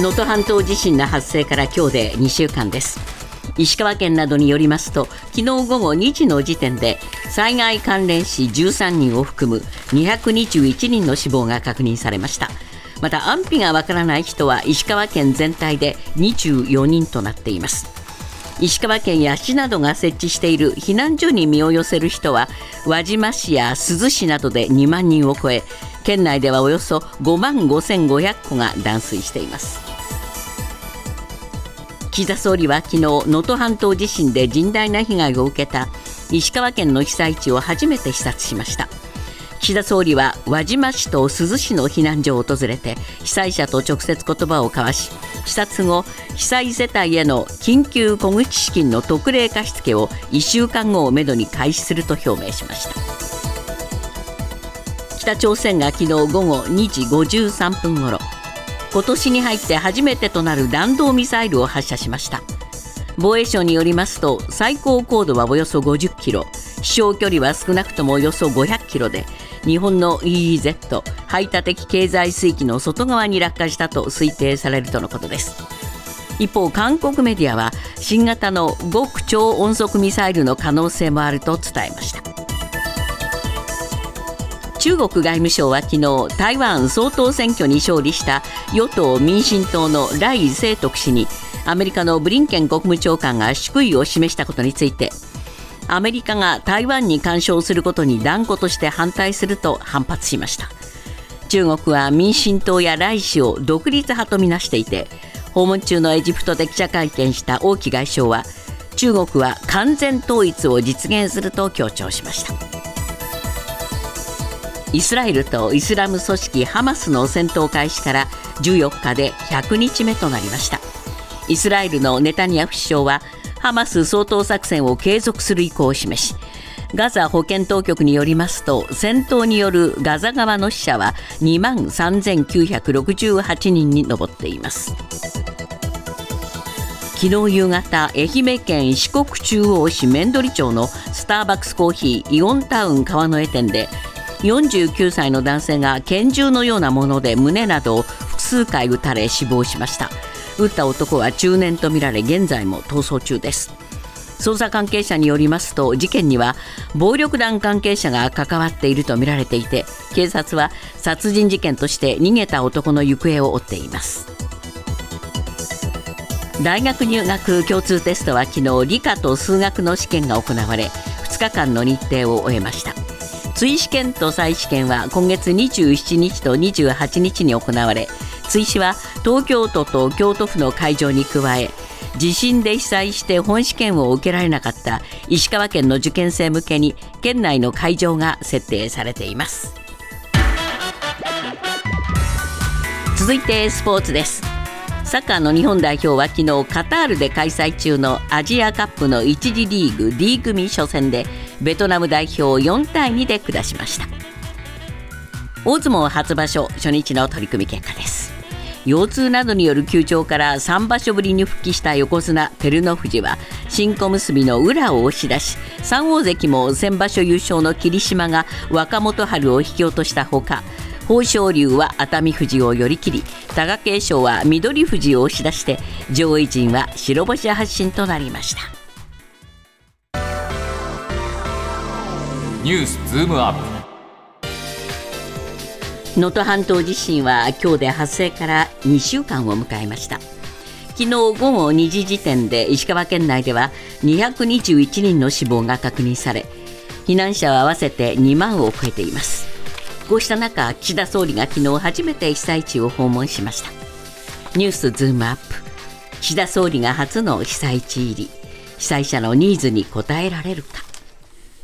能登半島地震の発生から今日で2週間です。石川県などによりますと昨日午後2時の時点で災害関連死13人を含む221人の死亡が確認されました。また安否がわからない人は石川県全体で24人となっています。石川県や市などが設置している避難所に身を寄せる人は輪島市や珠洲市などで2万人を超え県内ではおよそ5万5500戸が断水しています。岸田総理は昨日能登半島地震で甚大な被害を受けた石川県の被災地を初めて視察しました。岸田総理は輪島市と珠洲市の避難所を訪れて被災者と直接言葉を交わし視察後被災世帯への緊急小口資金の特例貸付を1週間後をめどに開始すると表明しました。北朝鮮が昨日午後2時53分ごろ今年に入って初めてとなる弾道ミサイルを発射しました。防衛省によりますと最高高度はおよそ50キロ。飛翔距離は少なくともおよそ500キロで日本の EEZ 排他的経済水域の外側に落下したと推定されるとのことです。一方韓国メディアは新型の極超音速ミサイルの可能性もあると伝えました。中国外務省は昨日台湾総統選挙に勝利した与党・民進党の頼清徳氏にアメリカのブリンケン国務長官が祝意を示したことについてアメリカが台湾に干渉することに断固として反対すると反発しました。中国は民進党や頼氏を独立派とみなしていて訪問中のエジプトで記者会見した王毅外相は中国は完全統一を実現すると強調しました。イスラエルとイスラム組織ハマスの戦闘開始から14日で100日目となりました。イスラエルのネタニヤフ首相はハマス掃討作戦を継続する意向を示しガザ保健当局によりますと戦闘によるガザ側の死者は2万3968人に上っています。昨日夕方愛媛県四国中央市面取町のスターバックスコーヒーイオンタウン川の江店で49歳の男性が拳銃のようなもので胸などを複数回撃たれ死亡しました。撃った男は中年とみられ現在も逃走中です。捜査関係者によりますと事件には暴力団関係者が関わっているとみられていて警察は殺人事件として逃げた男の行方を追っています。大学入学共通テストは昨日理科と数学の試験が行われ2日間の日程を終えました。追試験と再試験は今月27日と28日に行われ追試は東京都と京都府の会場に加え地震で被災して本試験を受けられなかった石川県の受験生向けに県内の会場が設定されています。続いてスポーツです。サッカーの日本代表は昨日カタールで開催中のアジアカップの1次リーグ D 組初戦でベトナム代表を4対2で下しました。大相撲初場所初日の取り組み結果です。腰痛などによる休場から3場所ぶりに復帰した横綱照ノ富士は新小結の宇良を押し出し3大関も先場所優勝の霧島が若元春を引き落としたほか豊昇龍は熱海富士を寄り切り貴景勝は翠富士を押し出して上位陣は白星発進となりました。ニュースズームアップ。能登半島地震は今日で発生から2週間を迎えました。昨日午後2時時点で石川県内では221人の死亡が確認され避難者は合わせて2万を超えていますこうした中岸田総理が昨日初めて被災地を訪問しました。ニュースズームアップ。岸田総理が初の被災地入り。被災者のニーズに応えられるか。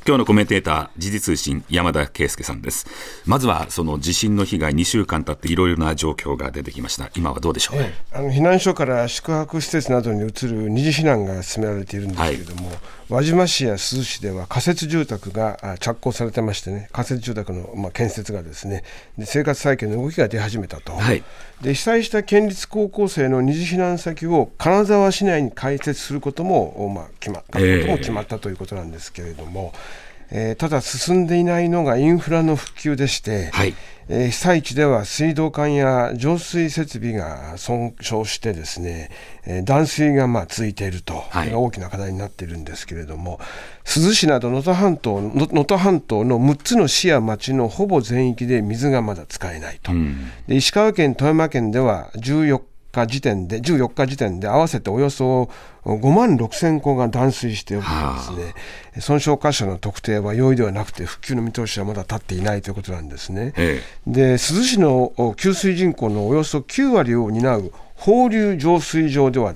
今日のコメンテーター、時事通信、山田圭介さんです。まずは、その地震の被害、2週間経っていろいろな状況が出てきました。今はどうでしょう、ええ、あの避難所から宿泊施設などに移る二次避難が進められているんですけれども、はい、輪島市や珠洲市では仮設住宅が着工されてましてね、仮設住宅の、まあ、建設がですねで、生活再建の動きが出始めたと、はい、で被災した県立高校生の二次避難先を金沢市内に開設することも、まあ、決まったことも決まったということなんですけれども。えーえー、ただ進んでいないのがインフラの復旧でして、はい。えー、被災地では水道管や浄水設備が損傷してですね、えー、断水がまあ続いていると、はい、大きな課題になっているんですけれども珠洲市など能登半島能登半島の6つの市や町のほぼ全域で水がまだ使えないと、うん、で石川県富山県では14日時点で14日時点で合わせておよそ5万6千戸が断水しておりですね、損傷箇所の特定は容易ではなくて復旧の見通しはまだ立っていないということなんですね。ええ、で珠洲市の給水人口のおよそ9割を担う放流浄水場では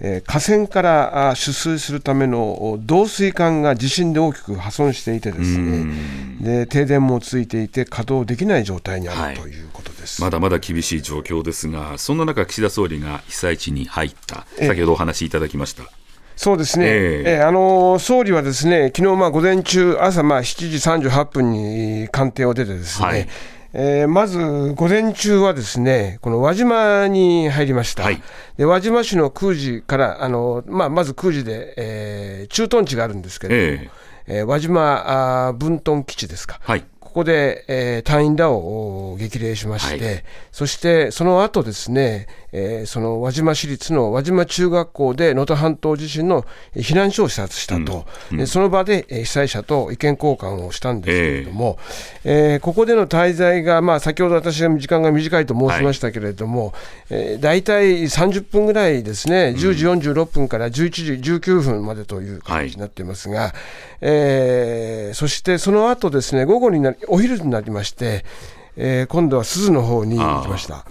えー、河川から取水するための導水管が地震で大きく破損していてですね。で停電も続いていて稼働できない状態にあるということです、はい、まだまだ厳しい状況ですがそんな中岸田総理が被災地に入った。先ほどお話しいただきました。そうですね、えー、えー、あのー、総理はですね昨日まあ午前中、朝まあ7時38分に官邸を出て、ですね、はいえー、まず午前中はですね、この輪島に入りました、はい、で輪島市の空時からあの、まあ、まず空時で、えー、駐屯地があるんですけれども、えー、えー、輪島あ分屯基地ですか、はい、ここで、えー、隊員らを激励しまして、はい、そしてその後ですね、えー、その輪島市立の輪島中学校で能登半島地震の避難所を視察したと、うん。うん、その場で被災者と意見交換をしたんですけれども、えー、えー、ここでの滞在が、まあ、先ほど私が時間が短いと申しましたけれども、はい。えー、大体30分ぐらいですね、10時46分から11時19分までという感じになっていますが、はい、えー、そしてその後ですね午後になりお昼になりまして、えー、今度は珠洲の方に行きました。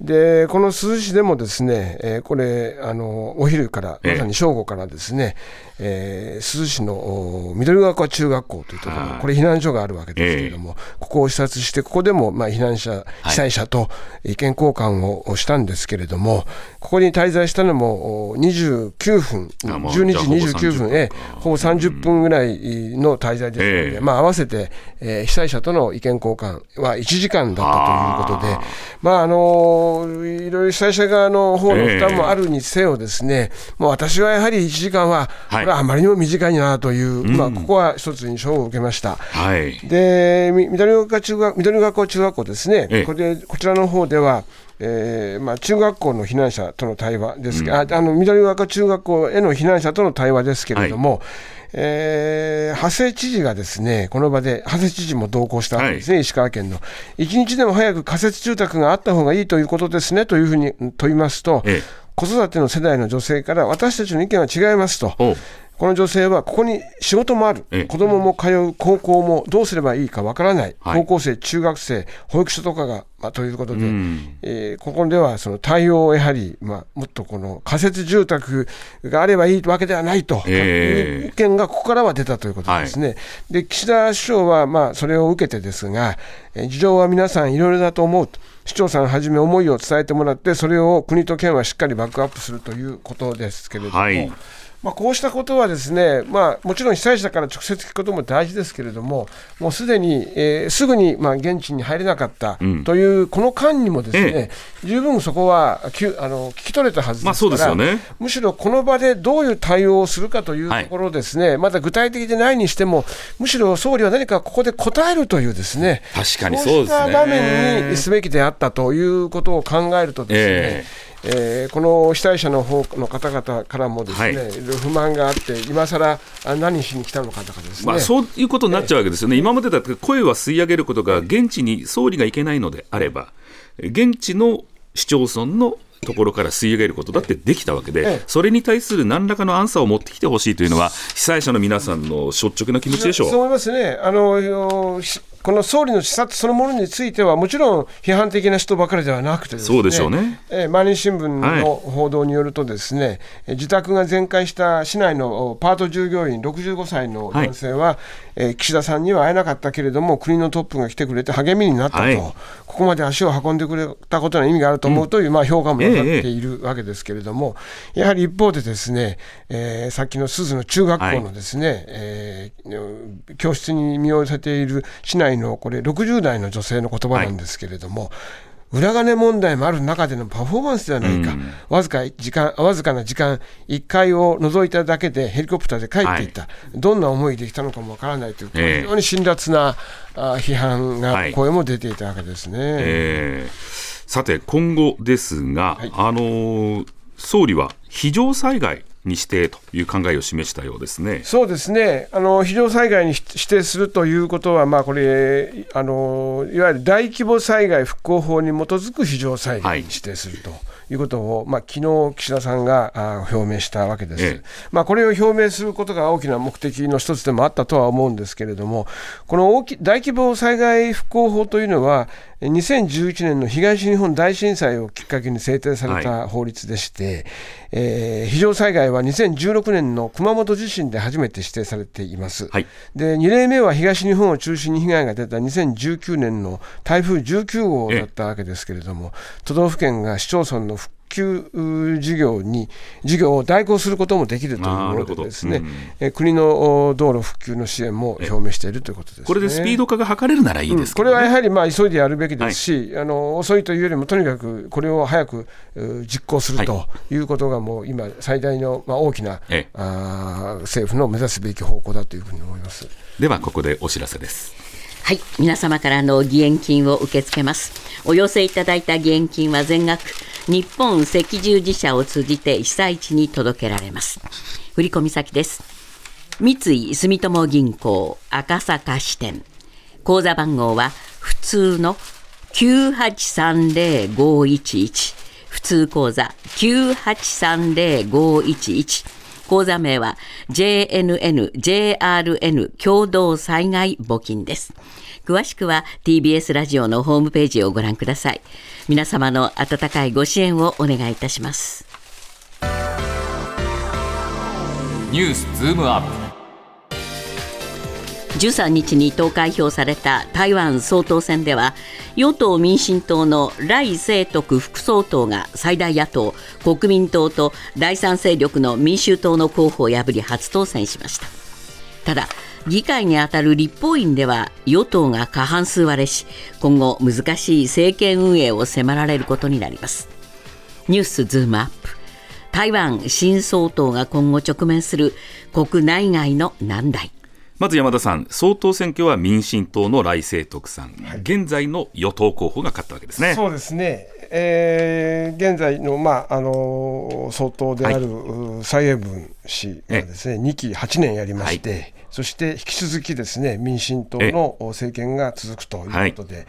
でこの珠洲市でもですね、えー、これあのお昼からまさに正午からですね、えー、珠洲市の緑川湖中学校というところ、これ避難所があるわけですけれども、えー、ここを視察してここでもまあ避難者被災者と意見交換をしたんですけれども、ここに滞在したのも29分12時29分えほぼ30分ぐらいの滞在ですので、えー、まあ合わせて、えー、被災者との意見交換は1時間だったということでまああのいろいろ被災者側の方の負担もあるにせよですね、もう私はやはり1時間は、はいあまりにも短いなという、まあ、ここは一つ印象を受けました。はい、で緑学中学緑学校中学校ですね、これでこちらの方では、えーまあ、中学校の避難者との対話です。けど、うん、あの緑学中学校への避難者との対話ですけれども、はい、えー、長谷知事がですねこの場で、長谷知事も同行したわけですね、はい、石川県の。一日でも早く仮設住宅があった方がいいということですねというふうに問いますと、ええ子育ての世代の女性から私たちの意見は違いますと。この女性はここに仕事もある、子供も通う高校もどうすればいいかわからない、高校生、中学生、保育所とかが、まあ、ということで、うん、えー、ここではその対応をやはり、まあ、もっとこの仮設住宅があればいいわけではないと。いう意見がここからは出たということですね。はい、で岸田首相はまあそれを受けてですが、えー、事情は皆さんいろいろだと思うと。市長さんはじめ思いを伝えてもらって、それを国と県はしっかりバックアップするということですけれども。はいまあ、こうしたことはですね、まあ、もちろん被災者から直接聞くことも大事ですけれども、もうすでに、えー、すぐにまあ現地に入れなかったという、この間にもですね、ええ、十分そこはきあの聞き取れたはずですから、まあね、むしろこの場でどういう対応をするかというところですね、はい、まだ具体的でないにしても、むしろ総理は何かここで答えるというですね、確かにそうした場面にすべきであったということを考えるとですね、ええー、この被災者の方の方々からもですね、はい、不満があって、今更何しに来たのかとかですね、まあ、そういうことになっちゃうわけですよね、えー、今までだって声は吸い上げることが、現地に総理が行けないのであれば、現地の市町村のところから吸い上げることだってできたわけで、それに対する何らかのアンサーを持ってきてほしいというのは、被災者の皆さんの率直な気持ちでしょう。そう思いますねあのこの総理の視察そのものについては、もちろん批判的な人ばかりではなくてです、ね、そうでしょうね、えー、毎日新聞の報道によると、ですね、はい、自宅が全壊した市内のパート従業員65歳の男性は、はい、えー、岸田さんには会えなかったけれども、国のトップが来てくれて励みになったと、はい、ここまで足を運んでくれたことに意味があると思うという、うん、まあ、評価もなさっているわけですけれども、ええ、やはり一方で、ですね、えー、さっきの鈴の中学校のですね、はい、えー、教室に身を寄せている市内のこれ60 10代の女性の言葉なんですけれども、はい裏金問題もある中でのパフォーマンスではないか、わずか時間わずかな時間、1回を除いただけでヘリコプターで帰っていった、はい、どんな思いできたのかもわからないという、非常に辛辣なあ批判が、声も出ていたわけですね。えー、さて、今後ですが、はい、あのー、総理は非常災害にしてという考えを示したようですね。そうですね。あの非常災害に指定するということは、まあ、これあの、いわゆる大規模災害復興法に基づく非常災害に指定すると。はいいうことを、まあ昨日岸田さんが表明したわけです、ええ、まあ、これを表明することが大きな目的の一つでもあったとは思うんですけれども、この大き大規模災害復興法というのは、2011年の東日本大震災をきっかけに制定された法律でして、はい、えー、非常災害は2016年の熊本地震で初めて指定されています、はい、で2例目は東日本を中心に被害が出た2019年の台風19号だったわけですけれども、都道府県が市町村の復旧事業に事業を代行することもできるというものでですね、うん、国の道路復旧の支援も表明しているということです、ね、これでスピード化が図れるならいいです、ね。うん、これはやはりまあ急いでやるべきですし、はい、あの遅いというよりもとにかくこれを早く実行するとい。うことがもう今最大のまあ大きな、あ政府の目指すべき方向だというふうに思います。ではここでお知らせです。はい。皆様からの義援金を受け付けます。お寄せいただいた義援金は全額日本赤十字社を通じて被災地に届けられます。振込先です。三井住友銀行赤坂支店。口座番号は普通の9830511普通口座9830511口座名は JNN、JRN 共同災害募金です。詳しくは TBS ラジオのホームページをご覧ください。皆様の温かいご支援をお願いいたします。ニュースズームアップ。13日に投開票された台湾総統選では与党・民進党の来清徳副総統が最大野党国民党と第三勢力の民衆党の候補を破り初当選しました。ただ議会にあたる立法院では与党が過半数割れし今後難しい政権運営を迫られることになります。ニュースズームアップ。台湾新総統が今後直面する国内外の難題。まず山田さん、総統選挙は民進党の来清徳さん、はい、現在の与党候補が勝ったわけですね。そうですね、えー、現在の、まああの総統である、はい、蔡英文氏がですね、2期8年やりまして、はい、そして引き続きですね民進党の政権が続くということで。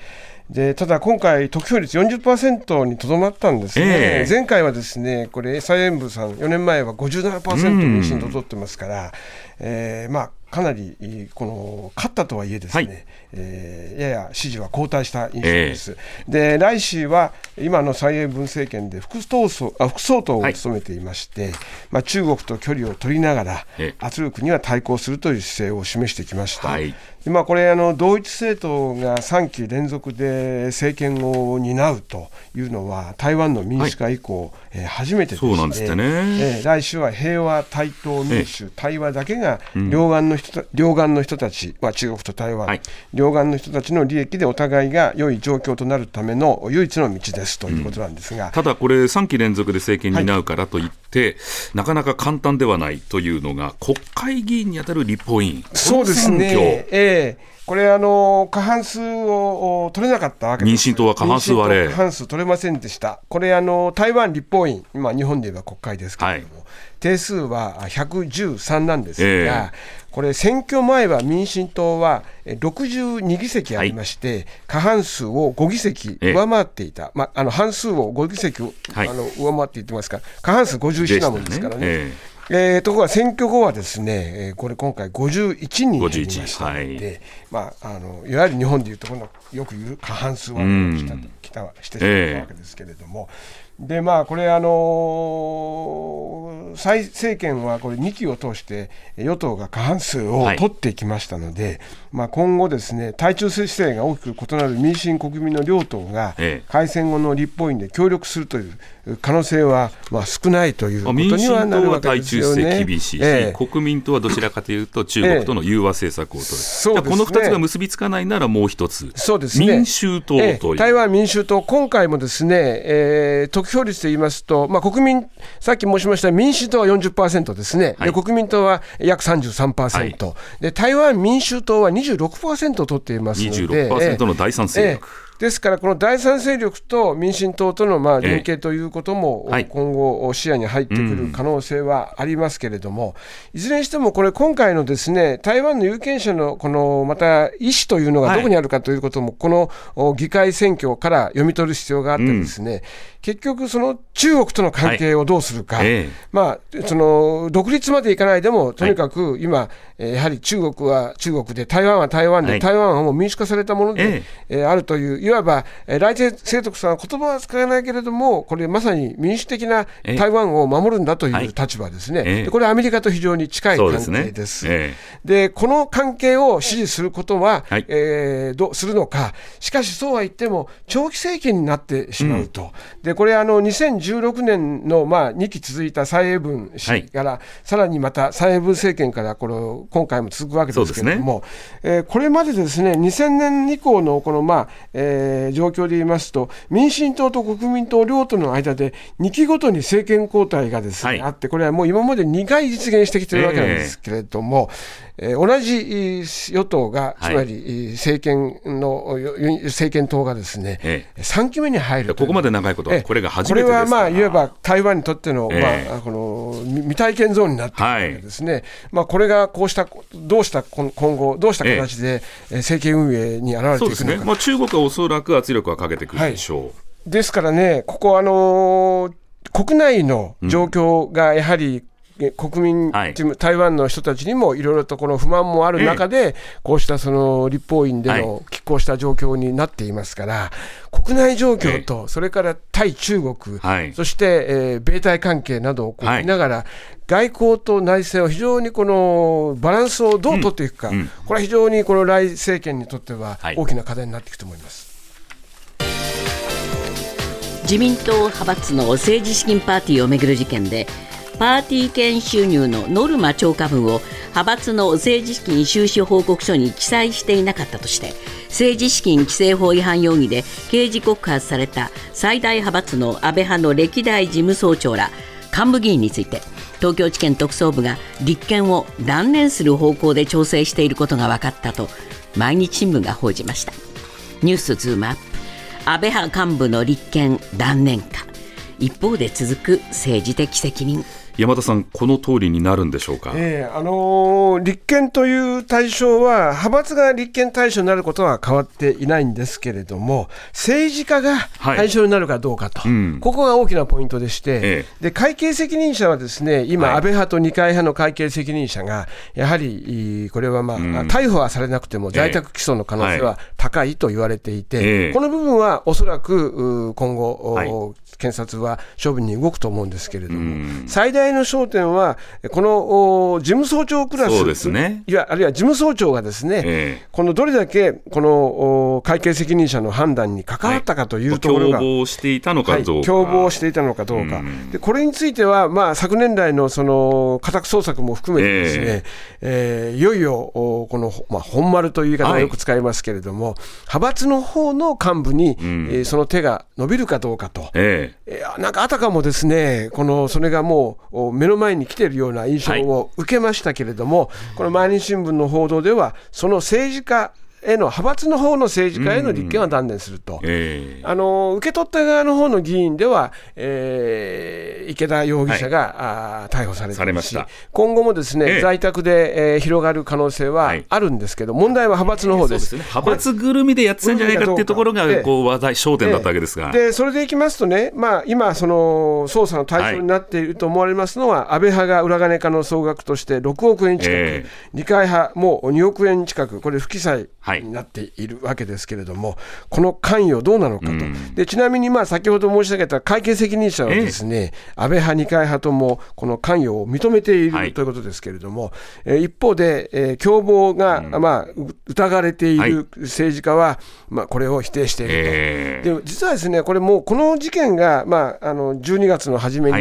でただ今回、得票率40%にとどまったんですね、えー、前回はですねこれ、蔡英文さん、4年前は57%民進党取ってますから、えーまあ、かなりこの勝ったとはいえですね、はい、えー、やや支持は後退した印象です。えー、で来氏は今の蔡英文政権で副総あ副総統を務めていまして、はい、まあ、中国と距離を取りながら、圧力には対抗するという姿勢を示してきました。はい。まあ、これあの、同一政党が3期連続で政権を担うというのは、台湾の民主化以降、はい、えー、初めてでして、そうなんですね。えー、来週は平和、対等、民主、対話だけが両岸の人,、両岸の人たち、まあ、中国と台湾、はい、両岸の人たちの利益でお互いが良い状況となるための唯一の道ですということなんですが、うん、ただこれ、3期連続で政権に担うからといって、はい、て、なかなか簡単ではないというのが、国会議員に当たる立法委員、そうですね、えー、これあの、過半数を取れなかったわけです。民進党は過半数割れ。過半数取れませんでした、これあの、台湾立法院、今、日本で言えば国会ですけれども、はい、定数は113なんですが、えー、これ、選挙前は民進党は62議席ありまして、はい、過半数を5議席上回っていた、えー、まあ、あの半数を5議席、はい、あの上回っていってますから、過半数50 157人ですからね。えー、え、ところが選挙後はですね、えー、これ今回51人減ました、はい、まあ、あのいわゆる日本でいうところのよく言う過半数割れた,、うん、したしてしまったわけですけれども、えーでまあこれあの蔡政権はこれ2期を通して与党が過半数を取ってきましたので、はい、まあ、今後ですね対中姿勢が大きく異なる民進国民の両党が改選後の立法院で協力するという可能性はまあ少ないということにはなるわけですよね。厳しいし、ええ、国民党はどちらかというと中国との融和政策を取る、ええ、この2つが結びつかないならもう一つ、そうですね、民衆党という、台湾民衆衆党、今回もですね、えー、得票率で言いますと、まあ、国民、さっき申しました民主党は40%ですね、はい、で国民党は約33%、はい、で台湾民衆党は26%取っていますので、26%の第三勢力。え。ーですから、この第三勢力と民進党とのまあ連携ということも、今後、視野に入ってくる可能性はありますけれども、いずれにしても、これ、今回のですね台湾の有権者のこのまた意思というのがどこにあるかということも、この議会選挙から読み取る必要があってですね、結局、その中国との関係をどうするか、まあ、その独立までいかないでも、とにかく今、はい、やはり中国は中国で、台湾は台湾で、はい、台湾はもう民主化されたもので、ええ。あるという、いわば来世清徳さんは言葉は使えないけれども、これまさに民主的な台湾を守るんだという立場ですね、えこれ、アメリカと非常に近い関係です。で、ね、この関係を支持することは、はい、えー、どうするのか、しかしそうは言っても、長期政権になってしまうと。うん。でこれあの2016年のまあ2期続いた蔡英文氏から、はい、さらにまた蔡英文政権からこれ今回も続くわけですけれども、ね。えー、これまでですね2000年以降のこのまあ、えー、状況で言いますと民進党と国民党両党の間で2期ごとに政権交代がですね、はい、あってこれはもう今まで2回実現してきてるわけなんですけれども、えー、同じ与党が、つまり政権の、政権党がですね、ええ、3期目に入るここまで長いこと、これが初めてこれはまあ、いわば台湾にとっての、えまあ、この未体験ゾーンになっているわけですね、はい、まあ、これがこうした、どうした今後、どうした形で、え政権運営に現れていくのか、ね、まあ、中国はおそらく圧力はかけてくるでしょう。はい、ですからね、ここ、あのー国内の状況がやはり国民、はい、台湾の人たちにもいろいろとこの不満もある中で、こうしたその立法院での拮抗した状況になっていますから、国内状況と、それから対中国、そして、えー、米台関係などをこう見ながら、外交と内政を非常にこのバランスをどう取っていくか、うんうん、これは非常にこの来政権にとっては大きな課題になっていくと思います。自民党派閥の政治資金パーティーをめぐる事件でパーティー券収入のノルマ超過分を派閥の政治資金収支報告書に記載していなかったとして政治資金規正法違反容疑で刑事告発された最大派閥の安倍派の歴代事務総長ら幹部議員について東京地検特捜部が立件を断念する方向で調整していることが分かったと毎日新聞が報じました。ニュースズームアップ。安倍派幹部の立件断念か。一方で続く政治的責任。山田さん、この通りになるんでしょうか、えーあのー、立憲という対象は、派閥が立憲対象になることは変わっていないんですけれども、政治家が対象になるかどうかと、はいうん、ここが大きなポイントでして、えー、で会計責任者はですね今、はい、安倍派と二階派の会計責任者が、やはりこれは、まあ、うん、逮捕はされなくても在宅起訴の可能性は高いと言われていて、えー、この部分はおそらく今後、はい、検察は処分に動くと思うんですけれども、うん、最大の焦点は、この事務総長クラス、そうですね、いやあるいは事務総長がですね、えー、このどれだけこの会計責任者の判断に関わったかというところが、はい、共謀していたのかどうか、はい、共謀していたのかどうか、うん、でこれについては、まあ、昨年来のその家宅捜索も含めてですね、えー、えー、いよいよこの、まあ、本丸という言い方がよく使いますけれども、はい、派閥の方の幹部に、うん、えー、その手が伸びるかどうかと、えー、なんかあたかもですね、このそれがもう目の前に来ているような印象を受けましたけれども、はい、この毎日新聞の報道では、その政治家への派閥の方の政治家への立憲は断念すると、えー、あの受け取った側の方の議員では、えー、池田容疑者が、はい、あ逮捕されてるし今後もですね、えー、在宅で、えー、広がる可能性はあるんですけど、問題は派閥の方です,、ね、派閥ぐるみでやってたんじゃないかっていうところがこう話題焦点だったわけですが、でそれでいきますとね、まあ、今、その捜査の対象になっていると思われますのは、はい、安倍派が裏金化の総額として6億円近く、えー、二階派も2億円近く、これ、不記載になっているわけですけれども、はい、この関与どうなのかと、うん、でちなみにまあ先ほど申し上げた会計責任者はですね、安倍派、二階派ともこの関与を認めている、はい、ということですけれども、えー、一方で、えー、共謀が、うん、まあ、疑われている政治家は、まあ、これを否定していると、えー、で実はですね、これもうこの事件が、まあ、あの12月の初め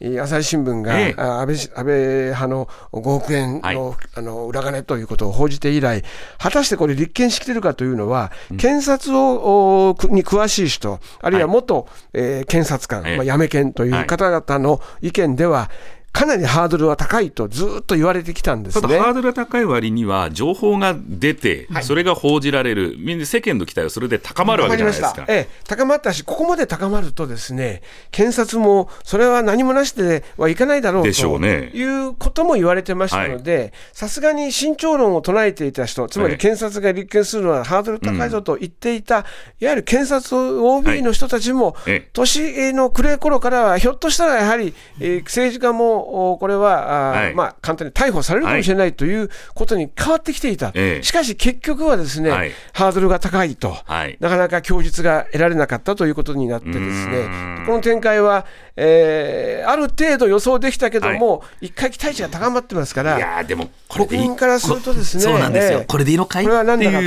に、朝日新聞が、えー、安倍安倍派の5億円の,、あの裏金ということを報じて以来、果たしてこれ、立見しているかというのは、検察をおに詳しい人、あるいは元、えー検察官、ええ。まあ、やめ検という方々の意見では、かなりハードルは高いとずっと言われてきたんですね。ただハードルが高い割には、情報が出て、それが報じられる、みんな世間の期待はそれで高まるわけじゃないですか。ええ、高まったし、ここまで高まるとですね、検察もそれは何もなしではいかないだろうとでしょうね。いうことも言われてましたので、さすがに慎重論を唱えていた人、つまりええ検察が立件するのはハードル高いぞと言っていた、いわゆる検察 OB の人たちも、ええ。年の暮れ頃からは、ひょっとしたらやはり、えー政治家もおこれは、はい。まあ、簡単に逮捕されるかもしれないということに変わってきていた。ええ。しかし結局はですね、はい。ハードルが高いと。はい。なかなか供述が得られなかったということになってですうねこの展開は、えーある程度予想できたけども、一回期待値が高まってますから、いやーでも国民からするとですね、そうなんですよ、ええ。これでいいのかい？これは何だかと。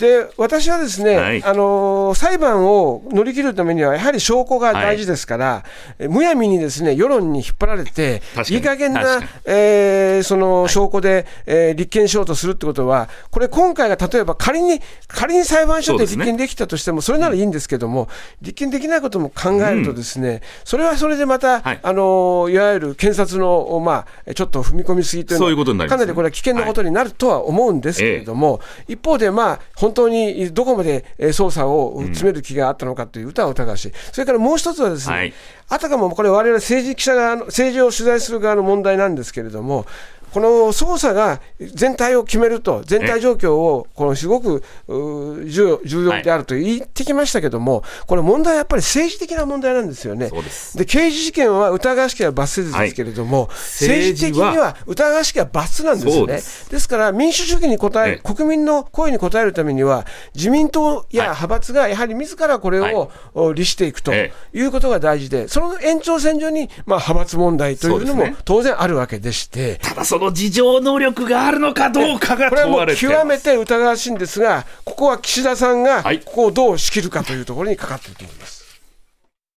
で、私はですね、はい。あのー裁判を乗り切るためには、やはり証拠が大事ですから、えむやみにですね世論に引っ張られていい加減なえーその証拠で、えー立件しようとするってことは、これ、今回が例えば仮に、仮に裁判所で立件できたとしても、それならいいんですけども、立件できないことも考えるとですね、それはそれでまた、はい。あのいわゆる検察の、まあ、ちょっと踏み込みすぎというのはそういうなね。かなりこれは危険なことになるとは思うんですけれども、一方で、まあ、本当にどこまでえー捜査を詰める気があったのかという歌は疑うし、それからもう一つはですね、はい。あたかもこれ、我々政治記者側の、政治を取材する側の問題なんですけれども、この捜査が全体を決めると、全体状況をこのすごく重要重要であると言ってきましたけども、これ、問題はやっぱり政治的な問題なんですよね。そうです。で刑事事件は疑わしきは罰せずですけれども、政治的には疑わしきは罰なんですそうね。でですから、民主主義に応え、ええ。国民の声に応えるためには、自民党やはい。派閥がやはり自らこれはい。を、お律していくとえいうことが大事で、その延長線上に、まあ、派閥問題というのも当然あるわけでして、ただその事情能力があるのかどうかがこれはもう極めて疑わしいんですが、ここは岸田さんがはいここをどう仕切るかというところにかかっていると思います。